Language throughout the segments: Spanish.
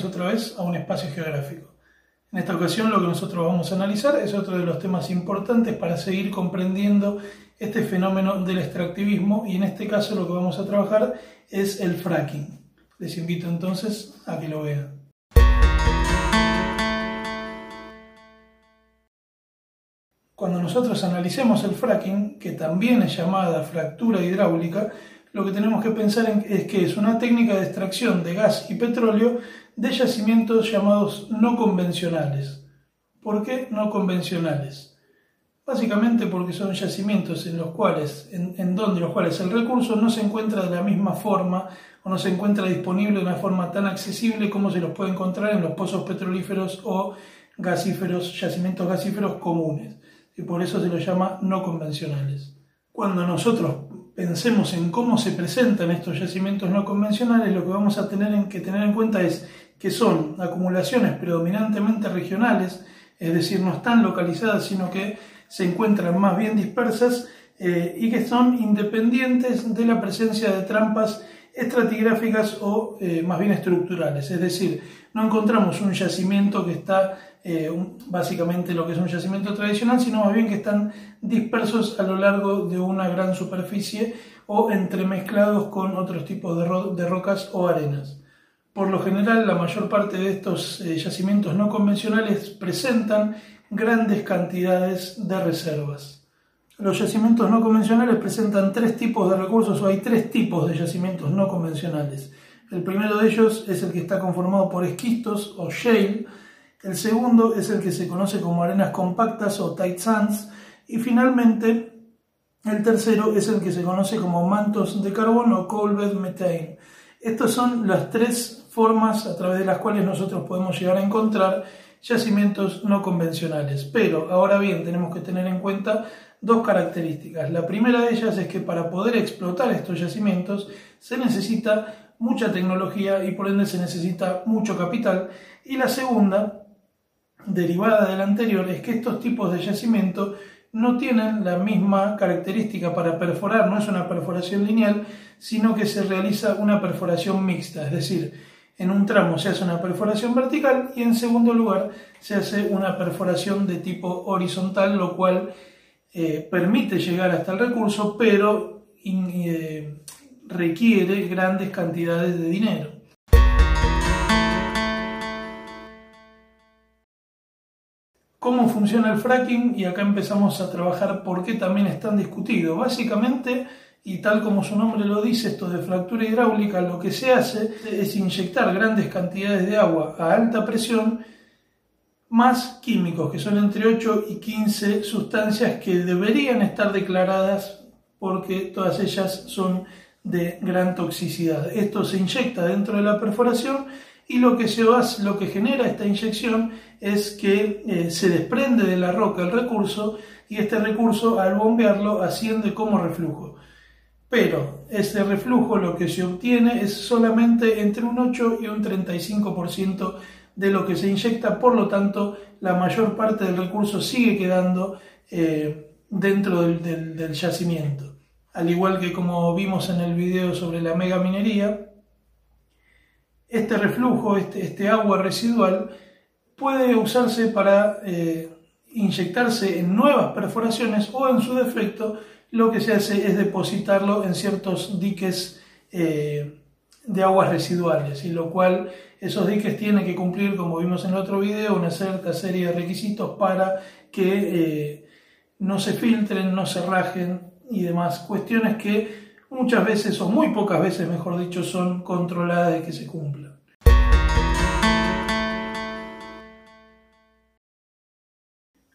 otra vez a un espacio geográfico. En esta ocasión lo que nosotros vamos a analizar es otro de los temas importantes para seguir comprendiendo este fenómeno del extractivismo y en este caso lo que vamos a trabajar es el fracking. Les invito entonces a que lo vean. Cuando nosotros analicemos el fracking, que también es llamada fractura hidráulica, lo que tenemos que pensar es que es una técnica de extracción de gas y petróleo de yacimientos llamados no convencionales. ¿Por qué no convencionales? Básicamente porque son yacimientos en los cuales, en, donde los cuales el recurso no se encuentra de la misma forma o no se encuentra disponible de una forma tan accesible como se los puede encontrar en los pozos petrolíferos o gasíferos, yacimientos gasíferos comunes. Y por eso se los llama no convencionales. Cuando nosotros pensemos en cómo se presentan estos yacimientos no convencionales, lo que vamos a tener que tener en cuenta es que son acumulaciones predominantemente regionales, es decir, no están localizadas, sino que se encuentran más bien dispersas eh, y que son independientes de la presencia de trampas estratigráficas o eh, más bien estructurales. Es decir, no encontramos un yacimiento que está eh, básicamente lo que es un yacimiento tradicional, sino más bien que están dispersos a lo largo de una gran superficie o entremezclados con otros tipos de, rocas o arenas. Por lo general, la mayor parte de estos eh, yacimientos no convencionales presentan grandes cantidades de reservas. Los yacimientos no convencionales presentan tres tipos de recursos o hay tres tipos de yacimientos no convencionales. El primero de ellos es el que está conformado por esquistos o shale, el segundo es el que se conoce como arenas compactas o tight sands y finalmente el tercero es el que se conoce como mantos de carbón o coal bed methane. Estas son las tres formas a través de las cuales nosotros podemos llegar a encontrar yacimientos no convencionales. Pero ahora bien, tenemos que tener en cuenta dos características. La primera de ellas es que para poder explotar estos yacimientos se necesita mucha tecnología y por ende se necesita mucho capital. Y la segunda, derivada de la anterior, es que estos tipos de yacimiento no tienen la misma característica para perforar, no es una perforación lineal, sino que se realiza una perforación mixta, es decir, en un tramo se hace una perforación vertical y en segundo lugar se hace una perforación de tipo horizontal, lo cual eh, permite llegar hasta el recurso, pero eh, requiere grandes cantidades de dinero. ¿Cómo funciona el fracking? Y acá empezamos a trabajar por qué también es tan discutido. Básicamente, y tal como su nombre lo dice, esto de fractura hidráulica, lo que se hace es inyectar grandes cantidades de agua a alta presión más químicos, que son entre 8 y 15 sustancias que deberían estar declaradas porque todas ellas son de gran toxicidad. Esto se inyecta dentro de la perforación y lo que, lo que genera esta inyección es que eh, se desprende de la roca el recurso y este recurso al bombearlo asciende como reflujo. Pero ese reflujo lo que se obtiene es solamente entre un 8 y un 35% de lo que se inyecta, por lo tanto la mayor parte del recurso sigue quedando eh, dentro del, yacimiento. Al igual que como vimos en el video sobre la mega minería, este reflujo, este, este agua residual, puede usarse para eh, inyectarse en nuevas perforaciones o en su defecto lo que se hace es depositarlo en ciertos diques eh, de aguas residuales, y lo cual esos diques tienen que cumplir, como vimos en el otro video, una cierta serie de requisitos para que eh, no se filtren, no se rajen y demás cuestiones que muchas veces, o muy pocas veces, mejor dicho, son controladas de que se cumplan.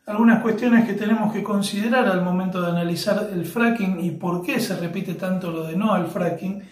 algunas cuestiones que tenemos que considerar al momento de analizar el fracking y por qué se repite tanto lo de no al fracking.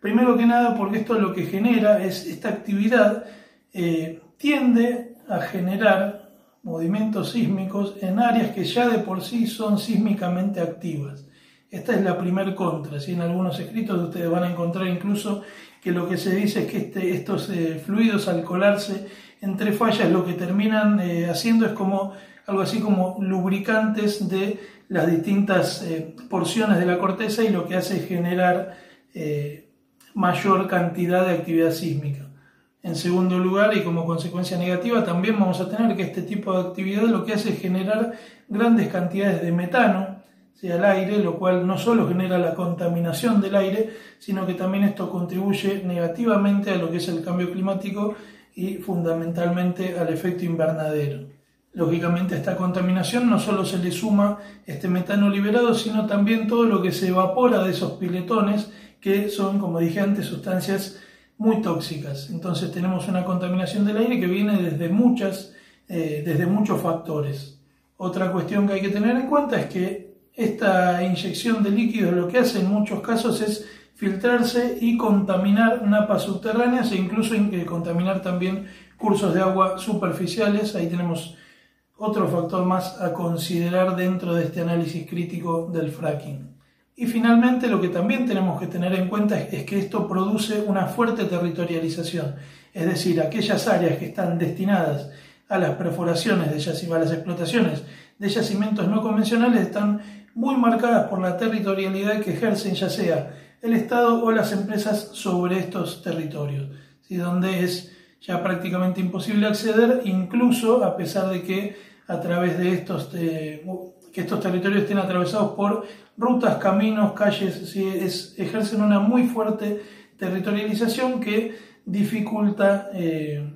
Primero que nada porque esto lo que genera es esta actividad eh, tiende a generar movimientos sísmicos en áreas que ya de por sí son sísmicamente activas. Esta es la primer contra. si En algunos escritos ustedes van a encontrar incluso que lo que se dice es que este, estos eh, fluidos al colarse entre fallas lo que terminan eh, haciendo es como algo así como lubricantes de las distintas eh, porciones de la corteza y lo que hace es generar mayor cantidad de actividad sísmica. En segundo lugar, y como consecuencia negativa, también vamos a tener que este tipo de actividad lo que hace es generar grandes cantidades de metano al aire, lo cual no solo genera la contaminación del aire, sino que también esto contribuye negativamente a lo que es el cambio climático y fundamentalmente al efecto invernadero. Lógicamente a esta contaminación no solo se le suma este metano liberado, sino también todo lo que se evapora de esos piletones, que son, como dije antes, sustancias muy tóxicas. Entonces tenemos una contaminación del aire que viene desde, muchas, eh, desde muchos factores. Otra cuestión que hay que tener en cuenta es que esta inyección de líquidos lo que hace en muchos casos es filtrarse y contaminar napas subterráneas e incluso contaminar también cursos de agua superficiales. Ahí tenemos otro factor más a considerar dentro de este análisis crítico del fracking. Y finalmente lo que también tenemos que tener en cuenta es, que esto produce una fuerte territorialización, es decir, aquellas áreas que están destinadas a las perforaciones de a las explotaciones de yacimientos no convencionales están muy marcadas por la territorialidad que ejercen ya sea el Estado o las empresas sobre estos territorios, donde es ya prácticamente imposible acceder, incluso a pesar de que a través de estos, eh, que estos territorios estén atravesados por rutas, caminos, calles, es, ejercen una muy fuerte territorialización que dificulta eh,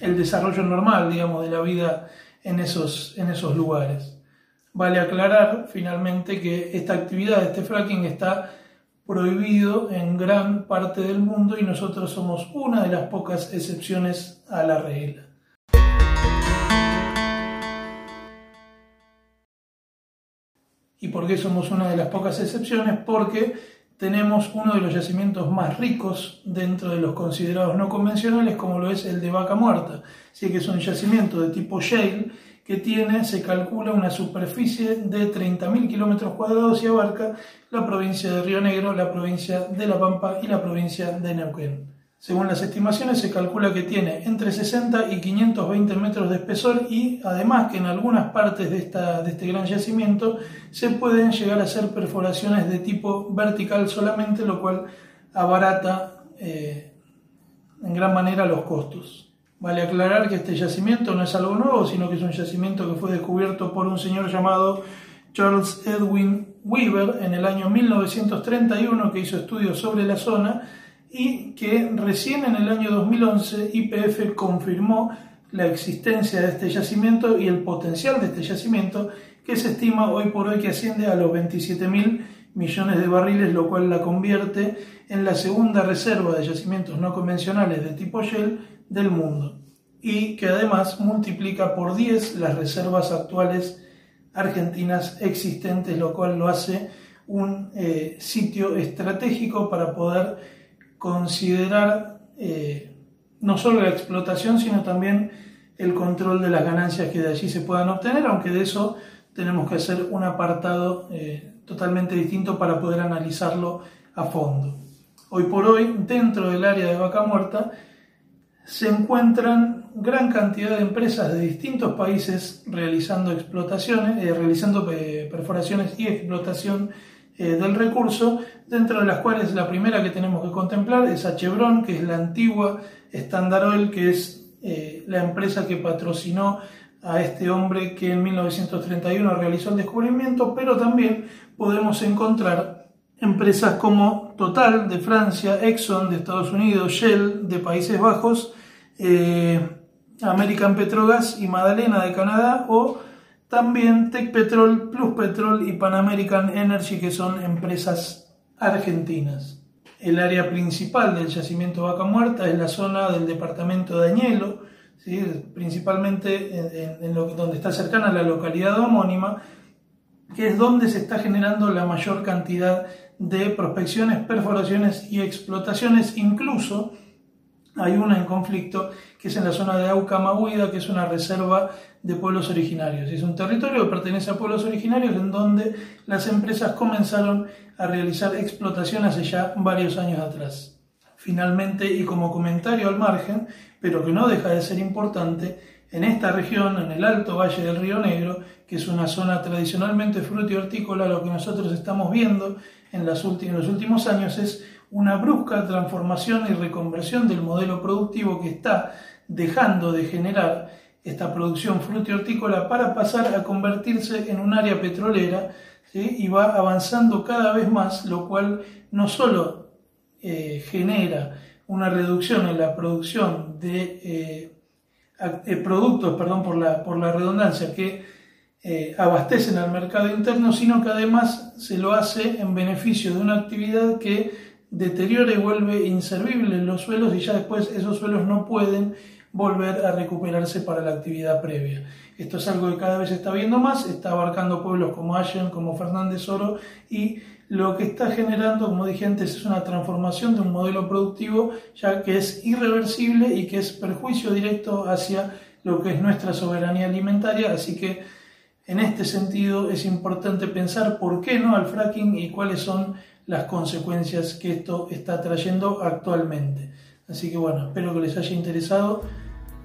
el desarrollo normal, digamos, de la vida en esos, en esos lugares. Vale aclarar finalmente que esta actividad, este fracking, está prohibido en gran parte del mundo y nosotros somos una de las pocas excepciones a la regla. ¿Y por qué somos una de las pocas excepciones? Porque tenemos uno de los yacimientos más ricos dentro de los considerados no convencionales, como lo es el de Vaca Muerta. Así que es un yacimiento de tipo shale que tiene, se calcula, una superficie de 30.000 kilómetros cuadrados y abarca la provincia de Río Negro, la provincia de La Pampa y la provincia de Neuquén. Según las estimaciones se calcula que tiene entre 60 y 520 metros de espesor y además que en algunas partes de, esta, de este gran yacimiento se pueden llegar a hacer perforaciones de tipo vertical solamente, lo cual abarata eh, en gran manera los costos. Vale aclarar que este yacimiento no es algo nuevo, sino que es un yacimiento que fue descubierto por un señor llamado Charles Edwin Weaver en el año 1931 que hizo estudios sobre la zona y que recién en el año 2011 IPF confirmó la existencia de este yacimiento y el potencial de este yacimiento que se estima hoy por hoy que asciende a los 27 mil millones de barriles, lo cual la convierte en la segunda reserva de yacimientos no convencionales de tipo Shell del mundo y que además multiplica por 10 las reservas actuales argentinas existentes, lo cual lo hace un eh, sitio estratégico para poder considerar eh, no solo la explotación, sino también el control de las ganancias que de allí se puedan obtener, aunque de eso tenemos que hacer un apartado eh, totalmente distinto para poder analizarlo a fondo. Hoy por hoy, dentro del área de vaca muerta, se encuentran gran cantidad de empresas de distintos países realizando explotaciones, eh, realizando perforaciones y explotación eh, del recurso, dentro de las cuales la primera que tenemos que contemplar es a Chevron, que es la antigua Standard Oil, que es eh, la empresa que patrocinó a este hombre que en 1931 realizó el descubrimiento, pero también podemos encontrar empresas como Total de Francia, Exxon de Estados Unidos, Shell de Países Bajos, eh, American Petrogas y Madalena de Canadá o también Tech Petrol, Plus Petrol y Pan American Energy, que son empresas argentinas. El área principal del yacimiento Vaca Muerta es la zona del departamento de Añelo, principalmente en, donde está cercana a la localidad homónima, que es donde se está generando la mayor cantidad de prospecciones, perforaciones y explotaciones, incluso hay una en conflicto que es en la zona de Aucamahuida, que es una reserva de pueblos originarios. Es un territorio que pertenece a pueblos originarios en donde las empresas comenzaron a realizar explotación hace ya varios años atrás. Finalmente, y como comentario al margen, pero que no deja de ser importante, en esta región, en el Alto Valle del Río Negro, que es una zona tradicionalmente hortícola, lo que nosotros estamos viendo en, los últimos años es una brusca transformación y reconversión del modelo productivo que está dejando de generar esta producción hortícola para pasar a convertirse en un área petrolera y va avanzando cada vez más, lo cual no solo eh, genera una reducción en la producción de eh, eh, productos, perdón por la, por la redundancia, que abastecen al mercado interno, sino que además se lo hace en beneficio de una actividad que deteriora y vuelve inservible los suelos y ya después esos suelos no pueden volver a recuperarse para la actividad previa. Esto es algo que cada vez se está viendo más, está abarcando pueblos como Allen, como Fernández Oro y lo que está generando, como dije antes, es una transformación de un modelo productivo ya que es irreversible y que es perjuicio directo hacia lo que es nuestra soberanía alimentaria, así que en este sentido es importante pensar por qué no al fracking y cuáles son las consecuencias que esto está trayendo actualmente. Así que bueno, espero que les haya interesado.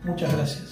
Muchas gracias.